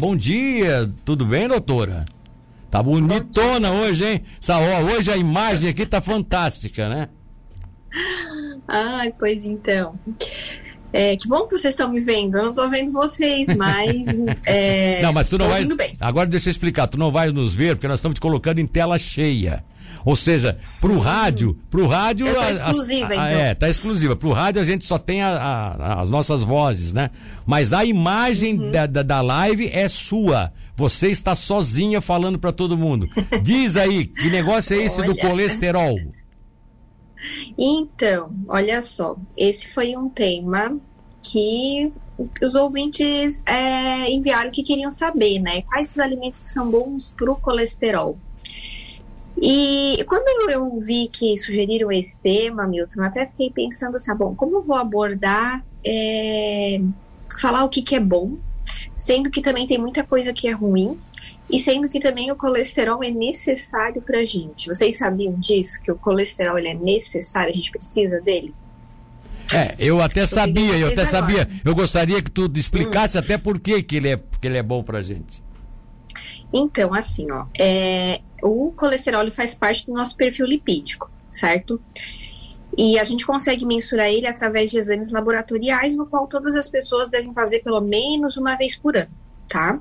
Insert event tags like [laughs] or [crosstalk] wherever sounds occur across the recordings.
Bom dia, tudo bem, doutora? Tá bonitona hoje, hein? Essa, ó, hoje a imagem aqui tá fantástica, né? Ai, pois então. É, que bom que vocês estão me vendo. Eu não tô vendo vocês, mas. [laughs] É, não, mas tu não vai. Bem. Agora deixa eu explicar. Tu não vai nos ver porque nós estamos te colocando em tela cheia. Ou seja, pro hum. rádio, pro rádio. Tá exclusiva, a, então. É, tá exclusiva. Pro rádio a gente só tem a, a, as nossas vozes, né? Mas a imagem uhum. da, da, da live é sua. Você está sozinha falando para todo mundo. Diz aí, que negócio é esse do colesterol? Então, olha só, esse foi um tema que os ouvintes é, enviaram que queriam saber, né? Quais os alimentos que são bons para o colesterol? E quando eu vi que sugeriram esse tema, Milton, até fiquei pensando assim, ah, bom, como eu vou abordar, é, falar o que, que é bom, sendo que também tem muita coisa que é ruim, e sendo que também o colesterol é necessário para a gente. Vocês sabiam disso? Que o colesterol ele é necessário, a gente precisa dele? É, eu até sabia, eu até agora. sabia. Eu gostaria que tu explicasse hum. até por que, que, ele é, que ele é bom para a gente. Então, assim, ó, é, o colesterol faz parte do nosso perfil lipídico, certo? E a gente consegue mensurar ele através de exames laboratoriais, no qual todas as pessoas devem fazer pelo menos uma vez por ano, tá?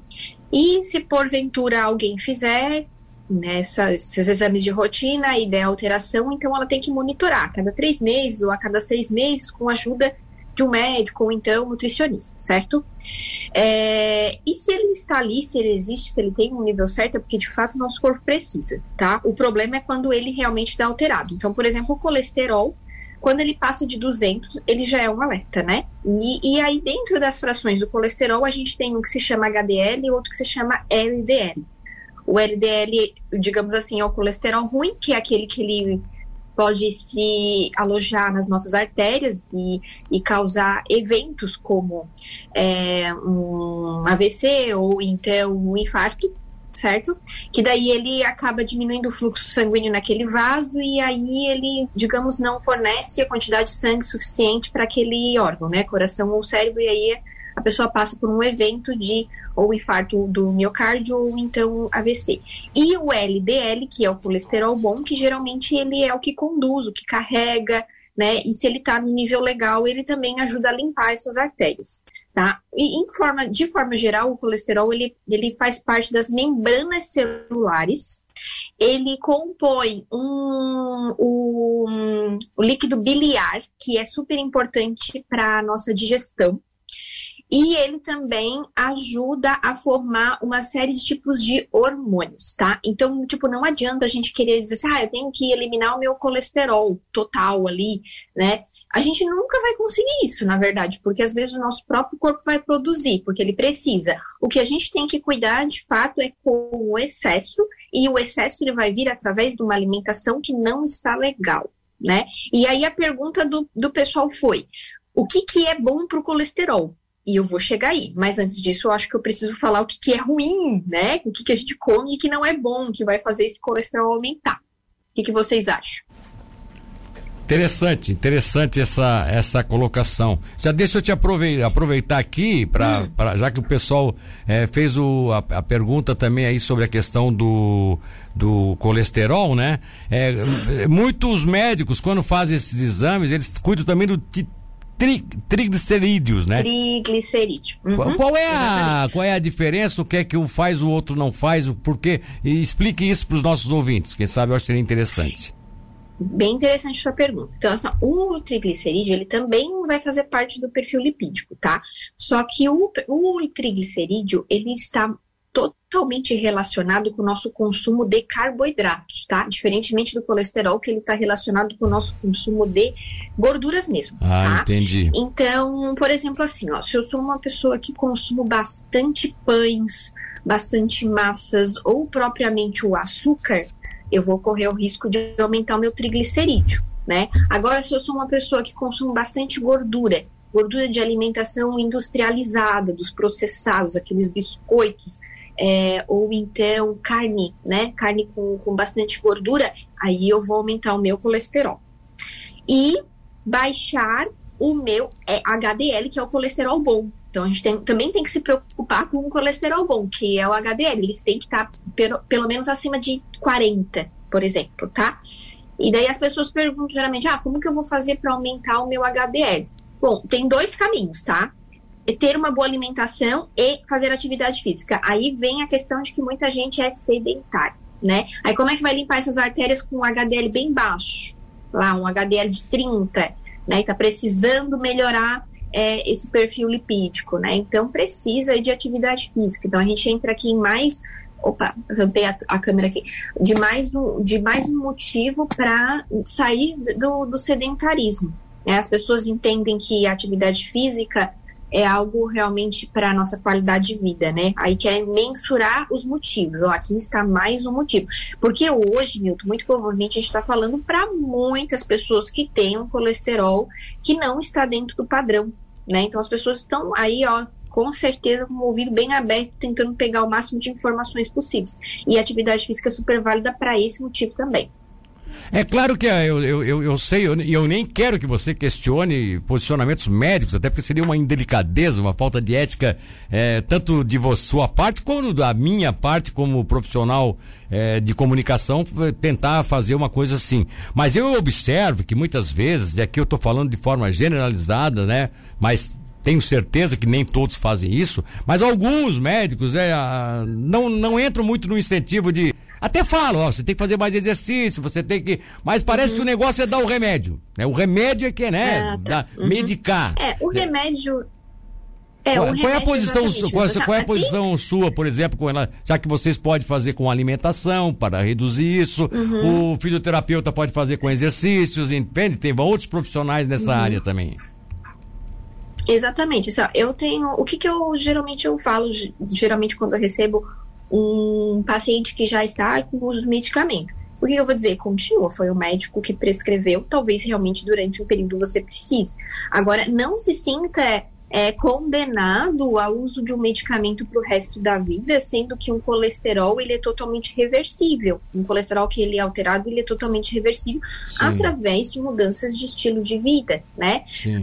E se porventura alguém fizer nessa, esses exames de rotina e der alteração, então ela tem que monitorar a cada três meses ou a cada seis meses com a ajuda de um médico ou então nutricionista, certo? É, e se ele está ali, se ele existe, se ele tem um nível certo, é porque de fato nosso corpo precisa, tá? O problema é quando ele realmente dá alterado. Então, por exemplo, o colesterol, quando ele passa de 200, ele já é um alerta, né? E, e aí, dentro das frações do colesterol, a gente tem um que se chama HDL e outro que se chama LDL. O LDL, digamos assim, é o colesterol ruim, que é aquele que ele pode se alojar nas nossas artérias e, e causar eventos como é, um AVC ou então um infarto, certo? Que daí ele acaba diminuindo o fluxo sanguíneo naquele vaso e aí ele, digamos, não fornece a quantidade de sangue suficiente para aquele órgão, né? Coração ou cérebro, e aí a pessoa passa por um evento de ou infarto do miocárdio ou então AVC. E o LDL, que é o colesterol bom, que geralmente ele é o que conduz, o que carrega, né? E se ele está no nível legal, ele também ajuda a limpar essas artérias, tá? E em forma, de forma geral, o colesterol ele, ele faz parte das membranas celulares. Ele compõe um, um, um líquido biliar, que é super importante para a nossa digestão. E ele também ajuda a formar uma série de tipos de hormônios, tá? Então, tipo, não adianta a gente querer dizer assim, ah, eu tenho que eliminar o meu colesterol total ali, né? A gente nunca vai conseguir isso, na verdade, porque às vezes o nosso próprio corpo vai produzir, porque ele precisa. O que a gente tem que cuidar, de fato, é com o excesso, e o excesso ele vai vir através de uma alimentação que não está legal, né? E aí a pergunta do, do pessoal foi: o que, que é bom para o colesterol? E eu vou chegar aí. Mas antes disso, eu acho que eu preciso falar o que, que é ruim, né? O que, que a gente come e que não é bom, que vai fazer esse colesterol aumentar. O que, que vocês acham? Interessante, interessante essa, essa colocação. Já deixa eu te aproveitar, aqui, pra, hum. Pra, já que o pessoal é, fez o, a, a, pergunta também aí sobre a questão do, do colesterol, né? É, muitos médicos, quando fazem esses exames, eles cuidam também do tri, triglicerídeos, né? Triglicerídeo. Uhum. Qual, é a, qual é a diferença? O que é que um faz, o outro não faz? Por quê? E explique isso para os nossos ouvintes. Quem sabe eu acho que seria interessante. Bem interessante a sua pergunta. Então, assim, o triglicerídeo, ele também vai fazer parte do perfil lipídico, tá? Só que o, o triglicerídeo, ele está totalmente relacionado com o nosso consumo de carboidratos, tá? Diferentemente do colesterol, que ele está relacionado com o nosso consumo de gorduras mesmo, ah, tá? entendi. Então, por exemplo, assim, ó, se eu sou uma pessoa que consumo bastante pães, bastante massas ou propriamente o açúcar, eu vou correr o risco de aumentar o meu triglicerídeo, né? Agora, se eu sou uma pessoa que consome bastante gordura, gordura de alimentação industrializada, dos processados, aqueles biscoitos, é, ou então carne, né? Carne com, com bastante gordura, aí eu vou aumentar o meu colesterol. E baixar o meu HDL, que é o colesterol bom. Então a gente tem, também tem que se preocupar com o colesterol bom, que é o HDL. Eles têm que estar tá pelo, pelo menos acima de 40, por exemplo, tá? E daí as pessoas perguntam geralmente, ah, como que eu vou fazer para aumentar o meu HDL? Bom, tem dois caminhos, tá? Ter uma boa alimentação e fazer atividade física. Aí vem a questão de que muita gente é sedentária, né? Aí como é que vai limpar essas artérias com um HDL bem baixo? Lá, um HDL de 30, né? E tá precisando melhorar é, esse perfil lipídico, né? Então precisa de atividade física. Então a gente entra aqui em mais opa, tampei a, a, câmera aqui, de mais um, de mais um motivo para sair do, do sedentarismo. Né? As pessoas entendem que a atividade física é algo realmente para a nossa qualidade de vida, né? Aí quer mensurar os motivos. Ó, aqui está mais um motivo. Porque hoje, Milton, muito provavelmente a gente está falando para muitas pessoas que têm um colesterol que não está dentro do padrão, né? Então as pessoas estão aí, ó, com certeza com o ouvido bem aberto, tentando pegar o máximo de informações possíveis. E a atividade física é super válida para esse motivo também. É claro que eu, eu, eu, eu sei, e eu, eu, nem quero que você questione posicionamentos médicos, até porque seria uma indelicadeza, uma falta de ética, é, tanto de sua parte, como da minha parte, como profissional é, de comunicação, tentar fazer uma coisa assim. Mas eu observo que muitas vezes, e aqui eu estou falando de forma generalizada, né? Mas tenho certeza que nem todos fazem isso, mas alguns médicos é, não, não entram muito no incentivo de até falo, ó, você tem que fazer mais exercício, você tem que. Mas parece uhum. que o negócio é dar o remédio. Né? O remédio é que, né? Ah, tá. uhum. Medicar. É, o remédio. É, qual, qual, é a posição, sua, qual, qual, é a posição sua, por exemplo, com ela, já que vocês podem fazer com alimentação para reduzir isso, uhum. o fisioterapeuta pode fazer com exercícios, entende? Tem outros profissionais nessa uhum. área também. Exatamente. Eu tenho. O que, que eu geralmente eu falo, geralmente quando eu recebo um paciente que já está com uso do medicamento. O que eu vou dizer? Continua, foi o médico que prescreveu, talvez realmente durante um período você precise. Agora, não se sinta é, condenado ao uso de um medicamento para o resto da vida, sendo que um colesterol ele é totalmente reversível. Um colesterol que ele é alterado, ele é totalmente reversível Sim. através de mudanças de estilo de vida, né? Sim.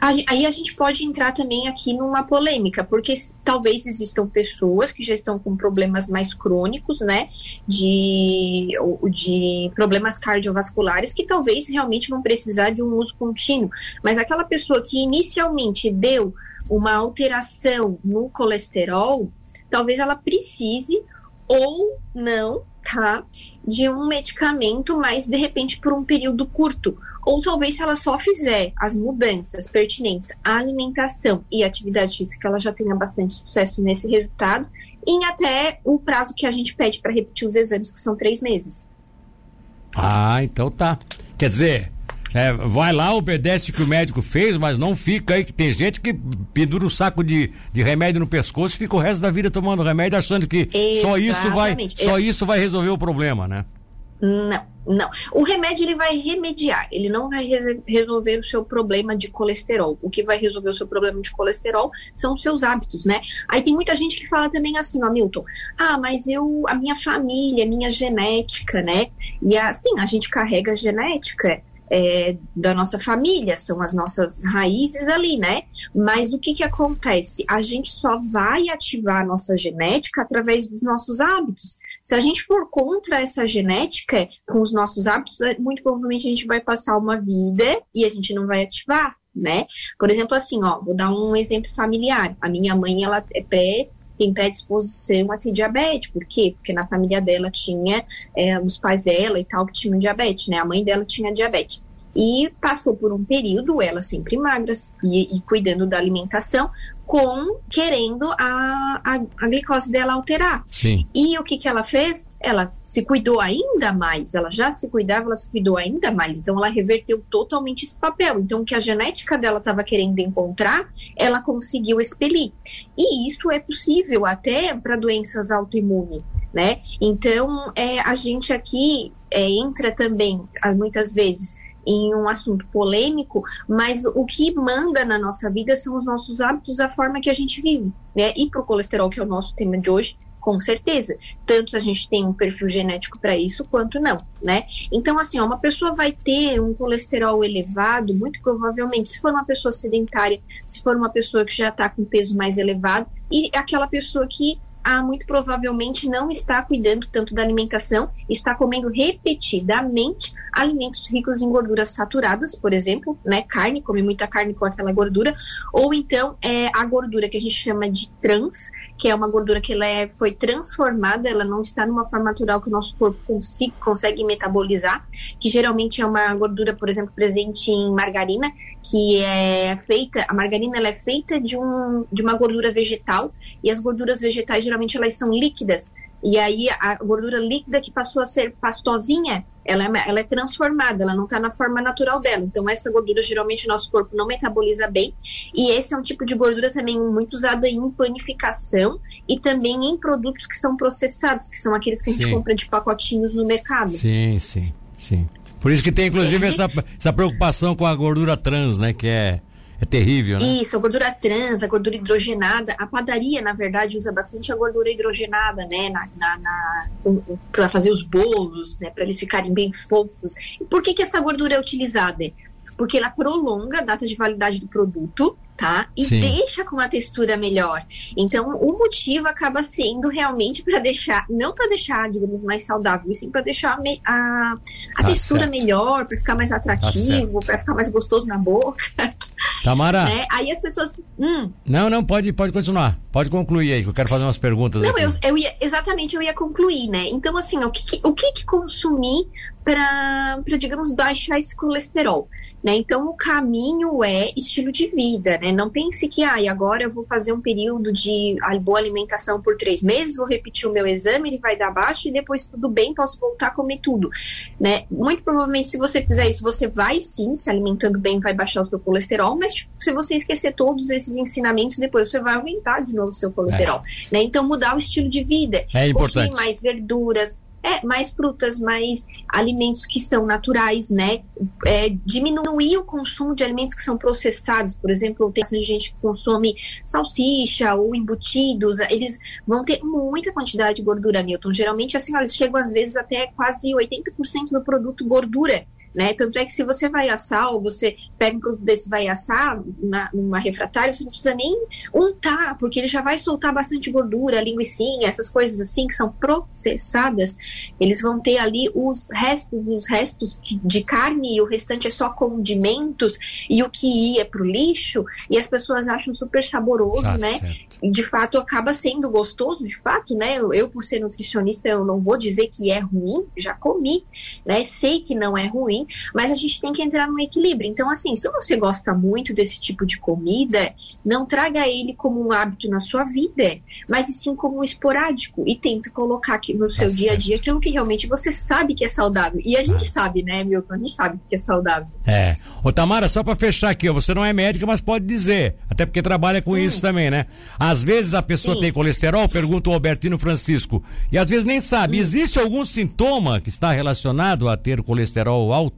Aí a gente pode entrar também aqui numa polêmica, porque talvez existam pessoas que já estão com problemas mais crônicos, né? De, de problemas cardiovasculares que talvez realmente vão precisar de um uso contínuo. Mas aquela pessoa que inicialmente deu uma alteração no colesterol, talvez ela precise ou não, tá? De um medicamento, mas de repente por um período curto ou talvez se ela só fizer as mudanças pertinentes à alimentação e atividade física, ela já tenha bastante sucesso nesse resultado, em até o prazo que a gente pede para repetir os exames, que são três meses. Ah, então tá. Quer dizer, é, vai lá, obedece o que o médico fez, mas não fica aí, que tem gente que pendura um saco de, de remédio no pescoço e fica o resto da vida tomando remédio achando que só isso vai só isso vai resolver o problema, né? Não, não. O remédio ele vai remediar, ele não vai resolver o seu problema de colesterol. O que vai resolver o seu problema de colesterol são os seus hábitos, né? Aí tem muita gente que fala também assim, ó, Milton, ah, mas eu, a minha família, a minha genética, né? E assim, a gente carrega genética é, da nossa família, são as nossas raízes ali, né? Mas o que que acontece? A gente só vai ativar a nossa genética através dos nossos hábitos. Se a gente for contra essa genética, com os nossos hábitos, muito provavelmente a gente vai passar uma vida e a gente não vai ativar, né? Por exemplo, assim, ó, vou dar um exemplo familiar. A minha mãe, ela é pré tem predisposição a ter diabetes. Por quê? Porque na família dela tinha é, os pais dela e tal que tinham diabetes, né? A mãe dela tinha diabetes. E passou por um período, ela sempre magra e, e cuidando da alimentação, com querendo a, a, a, glicose dela alterar. Sim. E o que, que ela fez? Ela se cuidou ainda mais. Ela já se cuidava, ela se cuidou ainda mais. Então ela reverteu totalmente esse papel. Então o que a genética dela estava querendo encontrar, ela conseguiu expelir. E isso é possível até para doenças autoimunes. Né? Então, é, a gente aqui é, entra também, muitas vezes, em um assunto polêmico, mas o que manda na nossa vida são os nossos hábitos, a forma que a gente vive, né? E para o colesterol, que é o nosso tema de hoje, Com certeza. Tanto a gente tem um perfil genético para isso, quanto não, né? Então, assim, ó, uma pessoa vai ter um colesterol elevado, muito provavelmente, se for uma pessoa sedentária, se for uma pessoa que já está com peso mais elevado, e aquela pessoa que ah, muito provavelmente não está cuidando tanto da alimentação, está comendo repetidamente alimentos ricos em gorduras saturadas, por exemplo, né, carne, come muita carne com aquela gordura, ou então é, a gordura que a gente chama de trans, que é uma gordura que ela é, foi transformada, ela não está numa forma natural que o nosso corpo consiga, consegue metabolizar, que geralmente é uma gordura, por exemplo, presente em margarina, que é feita, a margarina ela é feita de, um, de uma gordura vegetal, e as gorduras vegetais geralmente elas são líquidas, e aí a gordura líquida que passou a ser pastosinha, ela é, ela é transformada, ela não está na forma natural dela. Então, essa gordura geralmente o nosso corpo não metaboliza bem. E esse é um tipo de gordura também muito usada em panificação e também em produtos que são processados, que são aqueles que a gente sim. compra de pacotinhos no mercado. Sim, sim, sim. Por isso que tem, inclusive, essa, essa preocupação com a gordura trans, né? Que é é terrível, né? Isso, a gordura trans, a gordura hidrogenada. A padaria, na verdade, usa bastante a gordura hidrogenada, né? Na, na, na para fazer os bolos, né? Para eles ficarem bem fofos. E por que, que essa gordura é utilizada? Porque ela prolonga a data de validade do produto tá? E Sim. deixa com uma textura melhor. Então, o motivo acaba sendo realmente para deixar, não para deixar, digamos, mais saudável, e sim para deixar a, a tá textura certo. melhor, para ficar mais tá atrativo, tá para ficar mais gostoso na boca. [laughs] Tamara. Né? Aí as pessoas. Hum. Não, não, pode, pode continuar. Pode concluir aí, que eu quero fazer umas perguntas. Não, eu, eu, ia, exatamente, eu ia concluir, né? Então, assim, o que, o que, que consumir para, digamos, baixar esse colesterol? Né? Então, o caminho é estilo de vida, né? Não pense que, ah, agora eu vou fazer um período de boa alimentação por três meses, vou repetir o meu exame, ele vai dar baixo e depois tudo bem, posso voltar a comer tudo, né? Muito provavelmente, se você fizer isso, você vai sim, se alimentando bem, vai baixar o seu colesterol, mas se você esquecer todos esses ensinamentos, depois você vai aumentar de novo o seu colesterol, é. né? Então, mudar o estilo de vida. É importante. Consumir mais verduras, é, mais frutas, mais alimentos que são naturais, né? É, diminuir o consumo de alimentos que são processados, por exemplo, tem gente que consome salsicha ou embutidos, eles vão ter muita quantidade de gordura, Milton. Geralmente, assim, eles chegam às vezes até quase 80% do produto gordura né? Tanto é que se você vai assar ou você pega um produto desse e vai assar na, numa refratária, você não precisa nem untar, porque ele já vai soltar bastante gordura, linguiçinha, essas coisas assim que são processadas, eles vão ter ali os restos os restos de carne e o restante é só condimentos e o que ia para o lixo e as pessoas acham super saboroso, tá né? Certo. De fato acaba sendo gostoso, de fato, né? Eu, eu, por ser nutricionista, eu não vou dizer que é ruim, já comi, né? Sei que não é ruim, mas a gente tem que entrar no equilíbrio. Então, assim, se você gosta muito desse tipo de comida, não traga ele como um hábito na sua vida, mas sim como um esporádico e tenta colocar aqui no seu tá dia a dia aquilo que realmente você sabe que é saudável. E a gente ah. sabe, né, Milton? A gente sabe que é saudável. É. Ô, Tamara, só para fechar aqui, ó, você não é médica, mas pode dizer, até porque trabalha com hum. isso também, né? Às vezes a pessoa Sim. tem colesterol, pergunta o Albertino Francisco, e às vezes nem sabe. Hum. Existe algum sintoma que está relacionado a ter colesterol alto?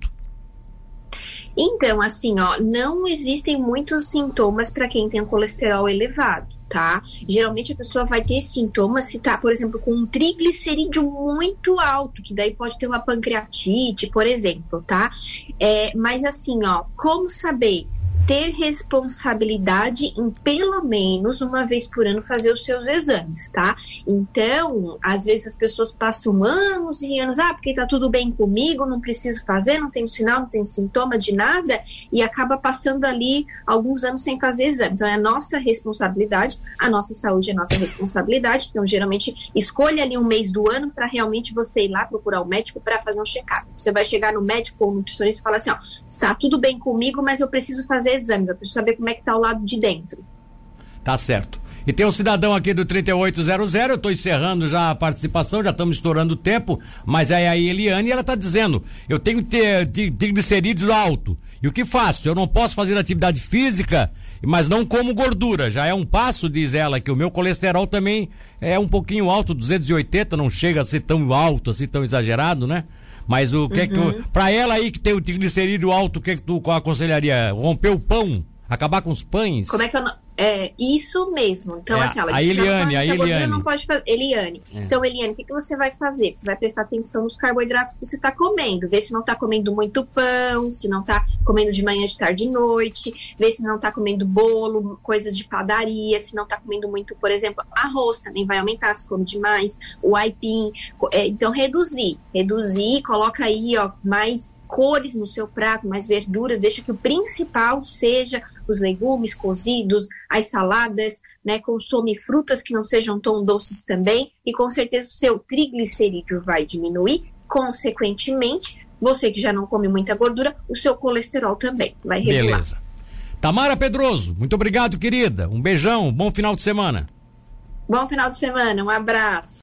Então, assim, ó, não existem muitos sintomas para quem tem o colesterol elevado, tá? Geralmente a pessoa vai ter sintomas se tá, por exemplo, com um triglicerídeo muito alto, que daí pode ter uma pancreatite, por exemplo, tá? É, mas assim, ó, como saber? Ter responsabilidade em pelo menos uma vez por ano fazer os seus exames, tá? Então, às vezes as pessoas passam anos e anos, ah, porque tá tudo bem comigo, não preciso fazer, não tenho sinal, não tenho sintoma de nada, e acaba passando ali alguns anos sem fazer exame. Então, é a nossa responsabilidade, a nossa saúde é nossa responsabilidade. Então, geralmente, escolha ali um mês do ano para realmente você ir lá procurar o médico para fazer um check-up. Você vai chegar no médico ou nutricionista e falar assim, ó, está tudo bem comigo, mas eu preciso fazer exames, eu preciso saber como é que está o lado de dentro. Tá certo. E tem um cidadão aqui do 3800, eu estou encerrando já a participação, já estamos estourando o tempo, mas é a Eliane ela está dizendo, eu tenho triglicerídeos alto, e o que faço? Eu não posso fazer atividade física, mas não como gordura, já é um passo, diz ela, que o meu colesterol também é um pouquinho alto, 280, não chega a ser tão alto, assim, tão exagerado, né? Mas o que é que tu, pra ela aí que tem o triglicerídeo alto, o que é que tu aconselharia? Romper o pão? Acabar com os pães? Como é que eu não, É, isso mesmo. Então, É, assim, ela a Eliane, a Eliane. não pode fazer. Eliane. É. Então, Eliane, o que, que você vai fazer? Você vai prestar atenção nos carboidratos que você está comendo. Ver se não está comendo muito pão, se não está comendo de manhã, de tarde e noite, ver se não está comendo bolo, coisas de padaria, se não está comendo muito, por exemplo, arroz também vai aumentar se come demais, o aipim. É, então, reduzir. Reduzir, coloca aí, ó, mais cores no seu prato, mais verduras, deixa que o principal seja os legumes cozidos, as saladas, né? Consome frutas que não sejam tão doces também, e com certeza o seu triglicerídeo vai diminuir, consequentemente, você que já não come muita gordura, o seu colesterol também vai regular. Beleza. Tamara Pedroso, muito obrigado, querida. Um beijão, bom final de semana. Bom final de semana, um abraço.